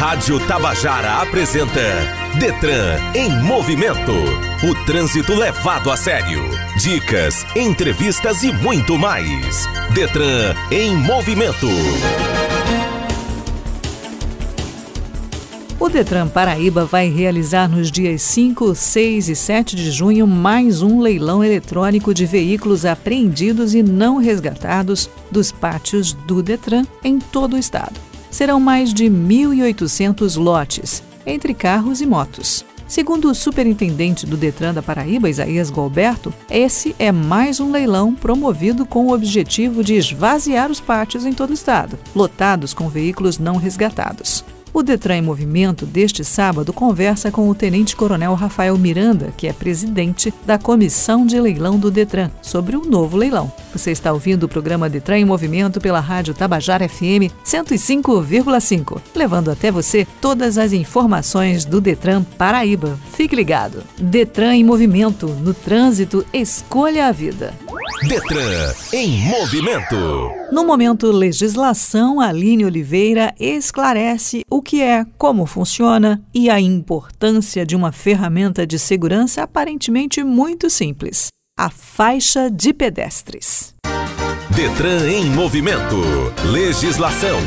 Rádio Tabajara apresenta Detran em movimento. O trânsito levado a sério. Dicas, entrevistas e muito mais. Detran em movimento. O Detran Paraíba vai realizar nos dias 5, 6 e 7 de junho mais um leilão eletrônico de veículos apreendidos e não resgatados dos pátios do Detran em todo o estado. Serão mais de 1.800 lotes, entre carros e motos. Segundo o superintendente do Detran da Paraíba, Isaías Galberto, esse é mais um leilão promovido com o objetivo de esvaziar os pátios em todo o estado, lotados com veículos não resgatados. O Detran em Movimento deste sábado conversa com o Tenente Coronel Rafael Miranda, que é presidente da Comissão de Leilão do Detran, sobre o novo leilão. Você está ouvindo o programa Detran em Movimento pela Rádio Tabajara FM 105,5, levando até você todas as informações do Detran Paraíba. Fique ligado. Detran em Movimento, no trânsito, escolha a vida. Detran em movimento. No momento legislação, Aline Oliveira esclarece o que é, como funciona e a importância de uma ferramenta de segurança aparentemente muito simples: a faixa de pedestres. Detran em movimento. Legislação.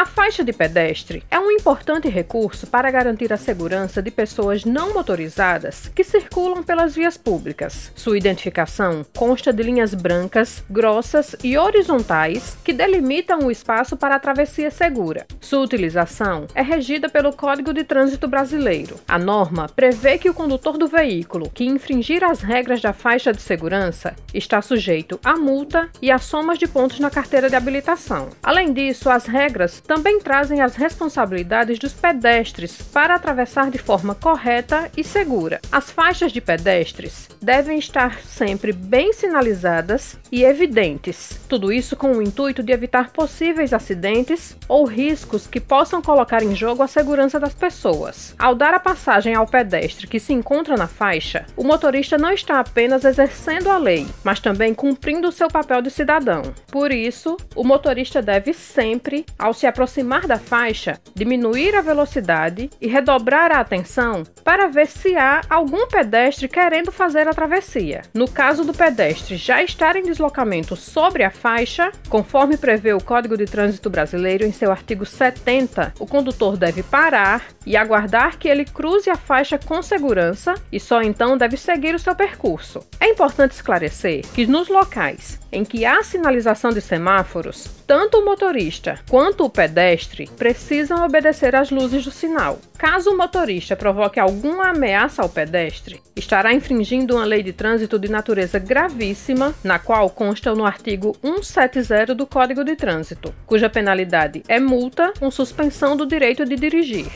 A faixa de pedestre é um importante recurso para garantir a segurança de pessoas não motorizadas que circulam pelas vias públicas. Sua identificação consta de linhas brancas, grossas e horizontais que delimitam o espaço para a travessia segura. Sua utilização é regida pelo Código de Trânsito Brasileiro. A norma prevê que o condutor do veículo que infringir as regras da faixa de segurança está sujeito a multa e a somas de pontos na carteira de habilitação. Além disso, as regras também trazem as responsabilidades dos pedestres para atravessar de forma correta e segura. As faixas de pedestres devem estar sempre bem sinalizadas e evidentes. Tudo isso com o intuito de evitar possíveis acidentes ou riscos que possam colocar em jogo a segurança das pessoas. Ao dar a passagem ao pedestre que se encontra na faixa, o motorista não está apenas exercendo a lei, mas também cumprindo o seu papel de cidadão. Por isso, o motorista deve sempre, ao se aproximar da faixa, diminuir a velocidade e redobrar a atenção para ver se há algum pedestre querendo fazer a travessia. No caso do pedestre já estar em deslocamento sobre a faixa, conforme prevê o Código de Trânsito Brasileiro em seu artigo 70, o condutor deve parar e aguardar que ele cruze a faixa com segurança e só então deve seguir o seu percurso. É importante esclarecer que nos locais em que há sinalização de semáforos, tanto o motorista quanto o pedestre precisam obedecer às luzes do sinal. Caso o motorista provoque alguma ameaça ao pedestre, estará infringindo uma lei de trânsito de natureza gravíssima, na qual consta no artigo 170 do Código de Trânsito, cuja penalidade é multa com suspensão do direito de dirigir.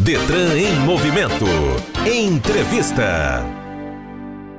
Detran em movimento. Entrevista.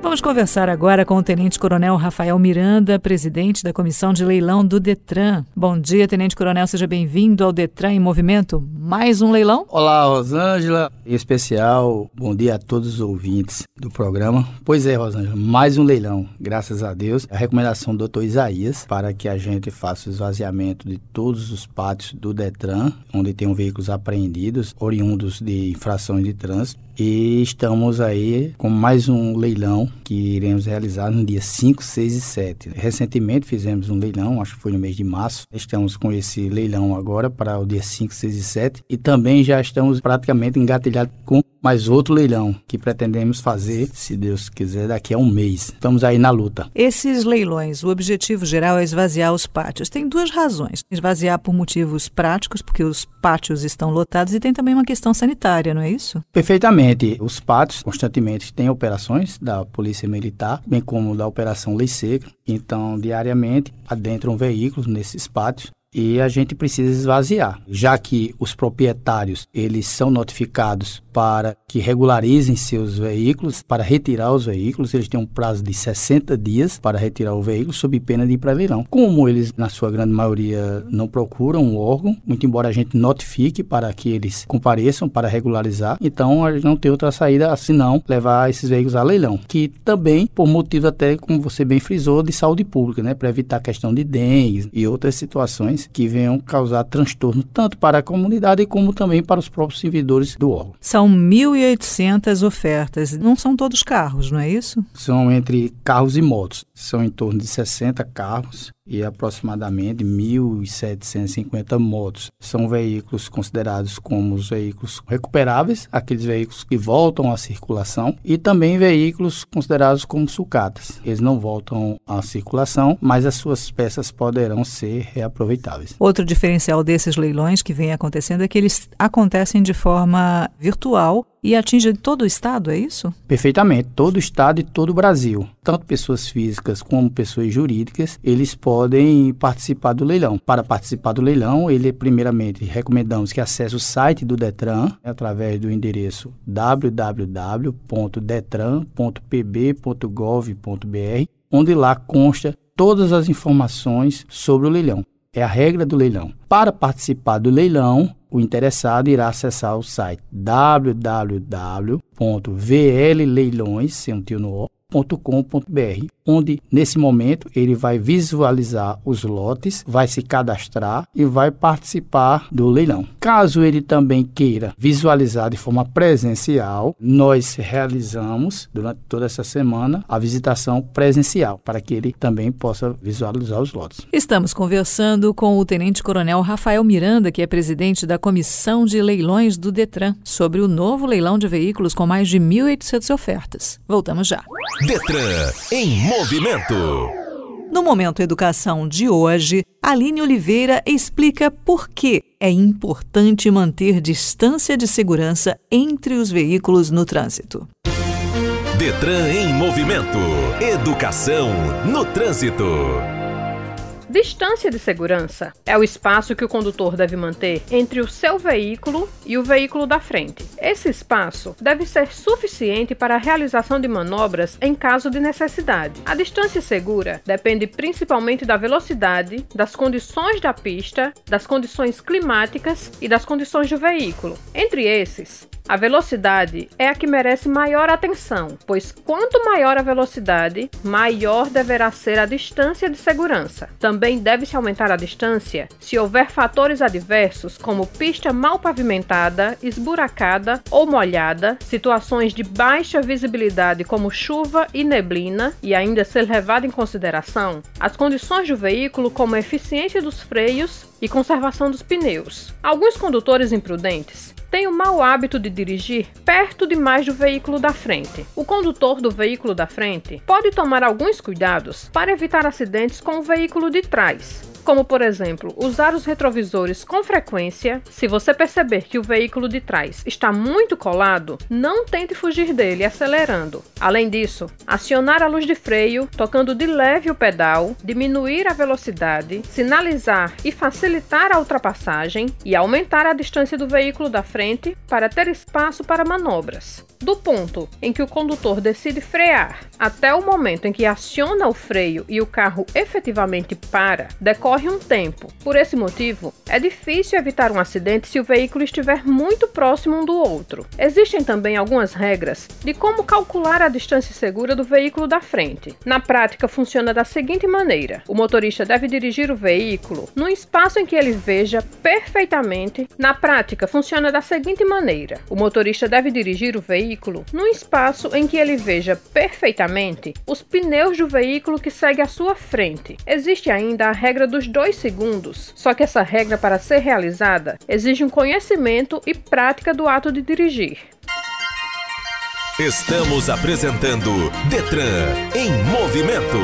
Vamos conversar agora com o Tenente Coronel Rafael Miranda, presidente da Comissão de Leilão do Detran. Bom dia, Tenente Coronel, seja bem-vindo ao Detran em Movimento. Mais um leilão? Olá, Rosângela. Em especial, bom dia a todos os ouvintes do programa. Pois é, Rosângela, mais um leilão, graças a Deus. A recomendação do doutor Isaías para que a gente faça o esvaziamento de todos os pátios do Detran, onde tem veículos apreendidos, oriundos de infrações de trânsito. E estamos aí com mais um leilão que iremos realizar no dia 5, 6 e 7. Recentemente fizemos um leilão, acho que foi no mês de março. Estamos com esse leilão agora para o dia 5, 6 e 7. E também já estamos praticamente engatilhados com mais outro leilão que pretendemos fazer, se Deus quiser, daqui a um mês. Estamos aí na luta. Esses leilões, o objetivo geral é esvaziar os pátios. Tem duas razões. Esvaziar por motivos práticos, porque os pátios estão lotados, e tem também uma questão sanitária, não é isso? Perfeitamente. Os pátios constantemente têm operações da Polícia Militar, bem como da Operação Lei Seca. Então, diariamente, adentram veículos nesses pátios e a gente precisa esvaziar, já que os proprietários eles são notificados para que regularizem seus veículos, para retirar os veículos, eles têm um prazo de 60 dias para retirar o veículo sob pena de ir para leilão. Como eles na sua grande maioria não procuram um órgão, muito embora a gente notifique para que eles compareçam para regularizar, então a gente não tem outra saída senão levar esses veículos a leilão, que também por motivo até como você bem frisou de saúde pública, né, para evitar a questão de dengue e outras situações que venham causar transtorno tanto para a comunidade como também para os próprios servidores do órgão. São 1.800 ofertas. Não são todos carros, não é isso? São entre carros e motos. São em torno de 60 carros e aproximadamente 1.750 motos. São veículos considerados como os veículos recuperáveis, aqueles veículos que voltam à circulação, e também veículos considerados como sucatas. Eles não voltam à circulação, mas as suas peças poderão ser reaproveitáveis. Outro diferencial desses leilões que vem acontecendo é que eles acontecem de forma virtual e atinge todo o estado, é isso? Perfeitamente, todo o estado e todo o Brasil. Tanto pessoas físicas como pessoas jurídicas, eles podem participar do leilão. Para participar do leilão, ele primeiramente recomendamos que acesse o site do Detran através do endereço www.detran.pb.gov.br, onde lá consta todas as informações sobre o leilão. É a regra do leilão. Para participar do leilão, o interessado irá acessar o site www.vlleilões, onde nesse momento ele vai visualizar os lotes, vai se cadastrar e vai participar do leilão. Caso ele também queira visualizar de forma presencial, nós realizamos durante toda essa semana a visitação presencial para que ele também possa visualizar os lotes. Estamos conversando com o Tenente Coronel Rafael Miranda, que é presidente da Comissão de Leilões do Detran, sobre o novo leilão de veículos com mais de 1.800 ofertas. Voltamos já. Detran em movimento. No Momento Educação de hoje, Aline Oliveira explica por que é importante manter distância de segurança entre os veículos no trânsito. Detran em movimento. Educação no trânsito. Distância de segurança é o espaço que o condutor deve manter entre o seu veículo e o veículo da frente. Esse espaço deve ser suficiente para a realização de manobras em caso de necessidade. A distância segura depende principalmente da velocidade, das condições da pista, das condições climáticas e das condições do veículo. Entre esses, a velocidade é a que merece maior atenção, pois quanto maior a velocidade, maior deverá ser a distância de segurança. Também deve-se aumentar a distância se houver fatores adversos como pista mal pavimentada, esburacada ou molhada, situações de baixa visibilidade como chuva e neblina, e ainda ser levado em consideração as condições do veículo como a eficiência dos freios e conservação dos pneus. Alguns condutores imprudentes tem o mau hábito de dirigir perto demais do veículo da frente. O condutor do veículo da frente pode tomar alguns cuidados para evitar acidentes com o veículo de trás, como por exemplo, usar os retrovisores com frequência. Se você perceber que o veículo de trás está muito colado, não tente fugir dele acelerando. Além disso, acionar a luz de freio, tocando de leve o pedal, diminuir a velocidade, sinalizar e facilitar a ultrapassagem e aumentar a distância do veículo da frente para ter espaço para manobras. Do ponto em que o condutor decide frear até o momento em que aciona o freio e o carro efetivamente para, decorre um tempo. Por esse motivo, é difícil evitar um acidente se o veículo estiver muito próximo um do outro. Existem também algumas regras de como calcular a distância segura do veículo da frente. Na prática, funciona da seguinte maneira: o motorista deve dirigir o veículo num espaço em que ele veja perfeitamente. Na prática, funciona da seguinte maneira: o motorista deve dirigir o veículo num espaço em que ele veja perfeitamente os pneus do veículo que segue à sua frente. Existe ainda a regra dos dois segundos, só que essa regra, para ser realizada, exige um conhecimento e prática do ato de dirigir. Estamos apresentando Detran em movimento.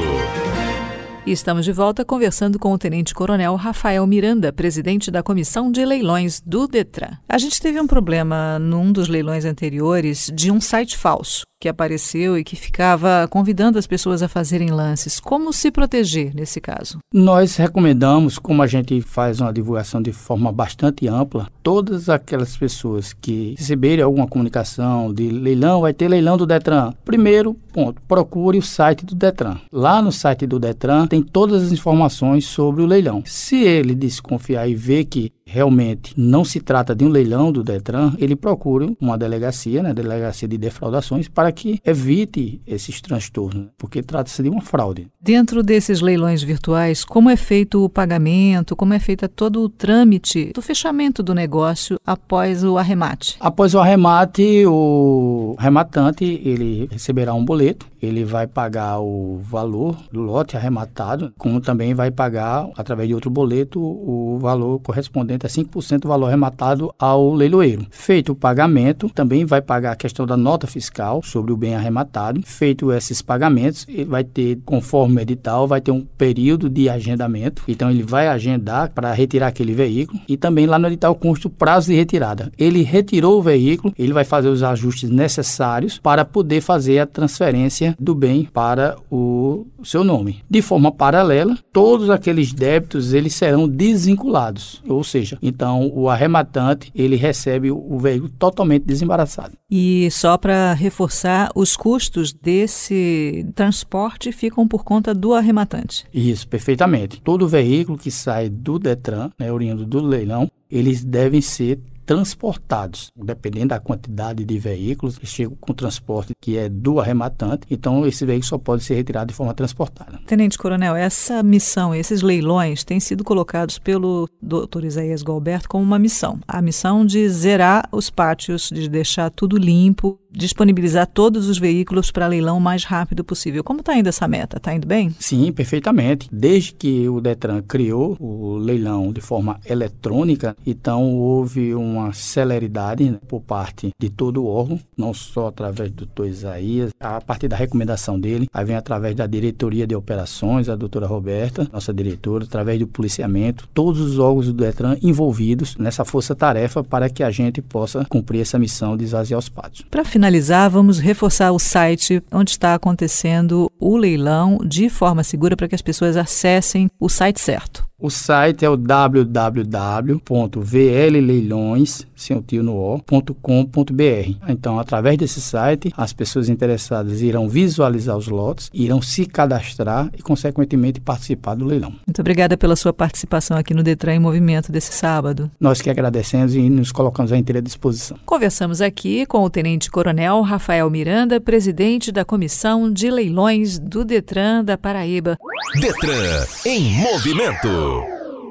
E estamos de volta conversando com o Tenente Coronel Rafael Miranda, presidente da Comissão de Leilões do Detran. A gente teve um problema num dos leilões anteriores de um site falso que apareceu e que ficava convidando as pessoas a fazerem lances. Como se proteger nesse caso? Nós recomendamos, como a gente faz uma divulgação de forma bastante ampla, todas aquelas pessoas que receberem alguma comunicação de leilão, vai ter leilão do Detran. Primeiro ponto, procure o site do Detran. Lá no site do Detran tem todas as informações sobre o leilão. Se ele desconfiar e ver que realmente não se trata de um leilão do Detran, ele procure uma delegacia, né, delegacia de defraudações, para que evite esses transtornos, porque trata-se de uma fraude. Dentro desses leilões virtuais, como é feito o pagamento, como é feito todo o trâmite do fechamento do negócio após o arremate? Após o arremate, o arrematante ele receberá um boleto, ele vai pagar o valor do lote arrematado, como também vai pagar, através de outro boleto, o valor correspondente a 5% do valor arrematado ao leiloeiro. Feito o pagamento, também vai pagar a questão da nota fiscal sobre o bem arrematado. Feito esses pagamentos, ele vai ter, conforme o edital, vai ter um período de agendamento. Então, ele vai agendar para retirar aquele veículo e também lá no edital consta o prazo de retirada. Ele retirou o veículo, ele vai fazer os ajustes necessários para poder fazer a transferência do bem para o seu nome. De forma paralela, todos aqueles débitos eles serão desvinculados, ou seja, então o arrematante ele recebe o veículo totalmente desembaraçado. E só para reforçar, os custos desse transporte ficam por conta do arrematante. Isso, perfeitamente. Todo veículo que sai do Detran, né, oriundo do leilão, eles devem ser transportados, dependendo da quantidade de veículos, chegam com transporte que é do arrematante, então esse veículo só pode ser retirado de forma transportada. Tenente Coronel, essa missão, esses leilões têm sido colocados pelo Dr. Isaías Galberto como uma missão, a missão de zerar os pátios, de deixar tudo limpo, disponibilizar todos os veículos para leilão o mais rápido possível. Como está indo essa meta? Está indo bem? Sim, perfeitamente. Desde que o Detran criou o leilão de forma eletrônica, então houve uma celeridade né, por parte de todo o órgão, não só através do Dr. Isaías, a partir da recomendação dele, aí vem através da diretoria de operações, a doutora Roberta, nossa diretora, através do policiamento, todos os órgãos do Detran envolvidos nessa força-tarefa para que a gente possa cumprir essa missão de esvaziar os pátios. Para finalizar, vamos reforçar o site onde está acontecendo o leilão de forma segura para que as pessoas acessem o site certo. O site é o www.vlleilões, sem o tio no o.com.br. Então, através desse site, as pessoas interessadas irão visualizar os lotes, irão se cadastrar e, consequentemente, participar do leilão. Muito obrigada pela sua participação aqui no Detran em Movimento desse sábado. Nós que agradecemos e nos colocamos à inteira disposição. Conversamos aqui com o Tenente Coronel Rafael Miranda, presidente da Comissão de Leilões do Detran da Paraíba. Detran em Movimento.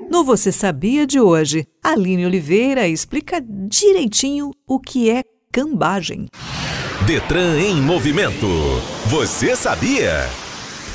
No Você Sabia de hoje, Aline Oliveira explica direitinho o que é cambagem. Detran em movimento. Você sabia?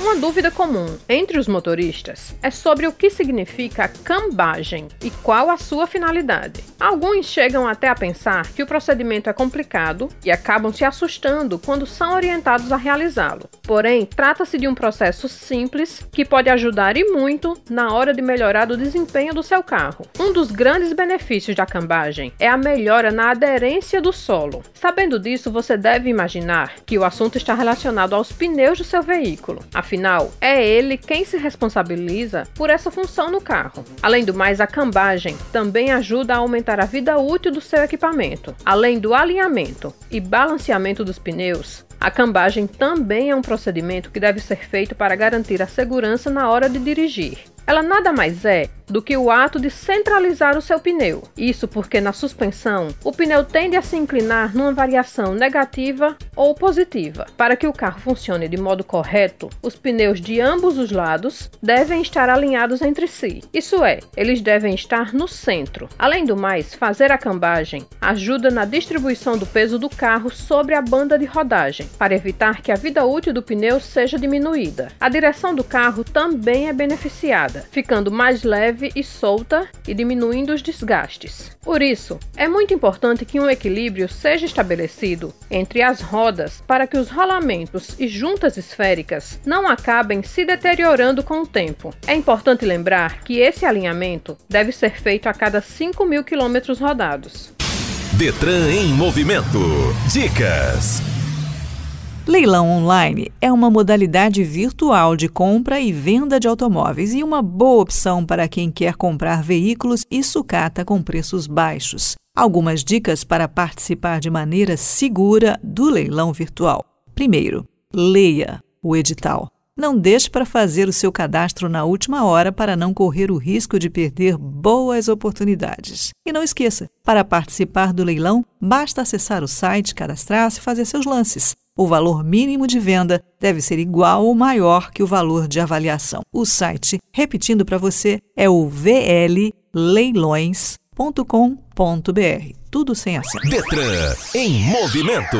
Uma dúvida comum entre os motoristas é sobre o que significa cambagem e qual a sua finalidade. Alguns chegam até a pensar que o procedimento é complicado e acabam se assustando quando são orientados a realizá-lo. Porém, trata-se de um processo simples que pode ajudar e muito na hora de melhorar o desempenho do seu carro. Um dos grandes benefícios da cambagem é a melhora na aderência do solo. Sabendo disso, você deve imaginar que o assunto está relacionado aos pneus do seu veículo. É ele quem se responsabiliza por essa função no carro. Além do mais, a cambagem também ajuda a aumentar a vida útil do seu equipamento. Além do alinhamento e balanceamento dos pneus, a cambagem também é um procedimento que deve ser feito para garantir a segurança na hora de dirigir. Ela nada mais é do que o ato de centralizar o seu pneu. Isso porque na suspensão, o pneu tende a se inclinar numa variação negativa ou positiva. Para que o carro funcione de modo correto, os pneus de ambos os lados devem estar alinhados entre si. Isso é, eles devem estar no centro. Além do mais, fazer a cambagem ajuda na distribuição do peso do carro sobre a banda de rodagem, para evitar que a vida útil do pneu seja diminuída. A direção do carro também é beneficiada, ficando mais leve e solta e diminuindo os desgastes. Por isso, é muito importante que um equilíbrio seja estabelecido entre as rodas para que os rolamentos e juntas esféricas não acabem se deteriorando com o tempo. É importante lembrar que esse alinhamento deve ser feito a cada 5 mil quilômetros rodados. Detran em movimento. Dicas. Leilão online é uma modalidade virtual de compra e venda de automóveis e uma boa opção para quem quer comprar veículos e sucata com preços baixos. Algumas dicas para participar de maneira segura do leilão virtual. Primeiro, leia o edital. Não deixe para fazer o seu cadastro na última hora para não correr o risco de perder boas oportunidades. E não esqueça, para participar do leilão, basta acessar o site, cadastrar-se e fazer seus lances. O valor mínimo de venda deve ser igual ou maior que o valor de avaliação. O site, repetindo para você, é o vlleilões.com.br. Tudo sem acento. Detran em movimento.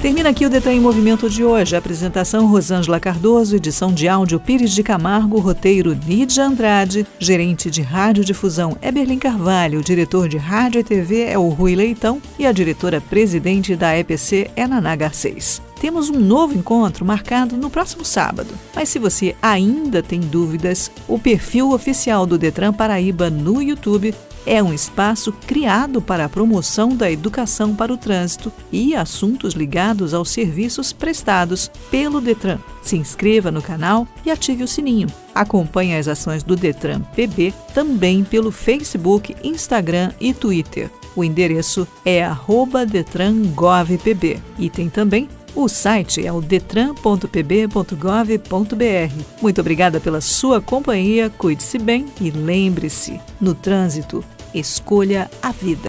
Termina aqui o Detran em Movimento de hoje. Apresentação Rosângela Cardoso, edição de áudio Pires de Camargo, roteiro Nídia Andrade, gerente de radiodifusão Eberlin Carvalho, diretor de rádio e TV é o Rui Leitão e a diretora-presidente da EPC é Naná Garcês. Temos um novo encontro marcado no próximo sábado. Mas se você ainda tem dúvidas, o perfil oficial do Detran Paraíba no YouTube é um espaço criado para a promoção da educação para o trânsito e assuntos ligados aos serviços prestados pelo Detran. Se inscreva no canal e ative o sininho. Acompanhe as ações do Detran PB também pelo Facebook, Instagram e Twitter. O endereço é detrangovpb e tem também o site é o detran.pb.gov.br. Muito obrigada pela sua companhia, cuide-se bem e lembre-se: no trânsito, Escolha a vida.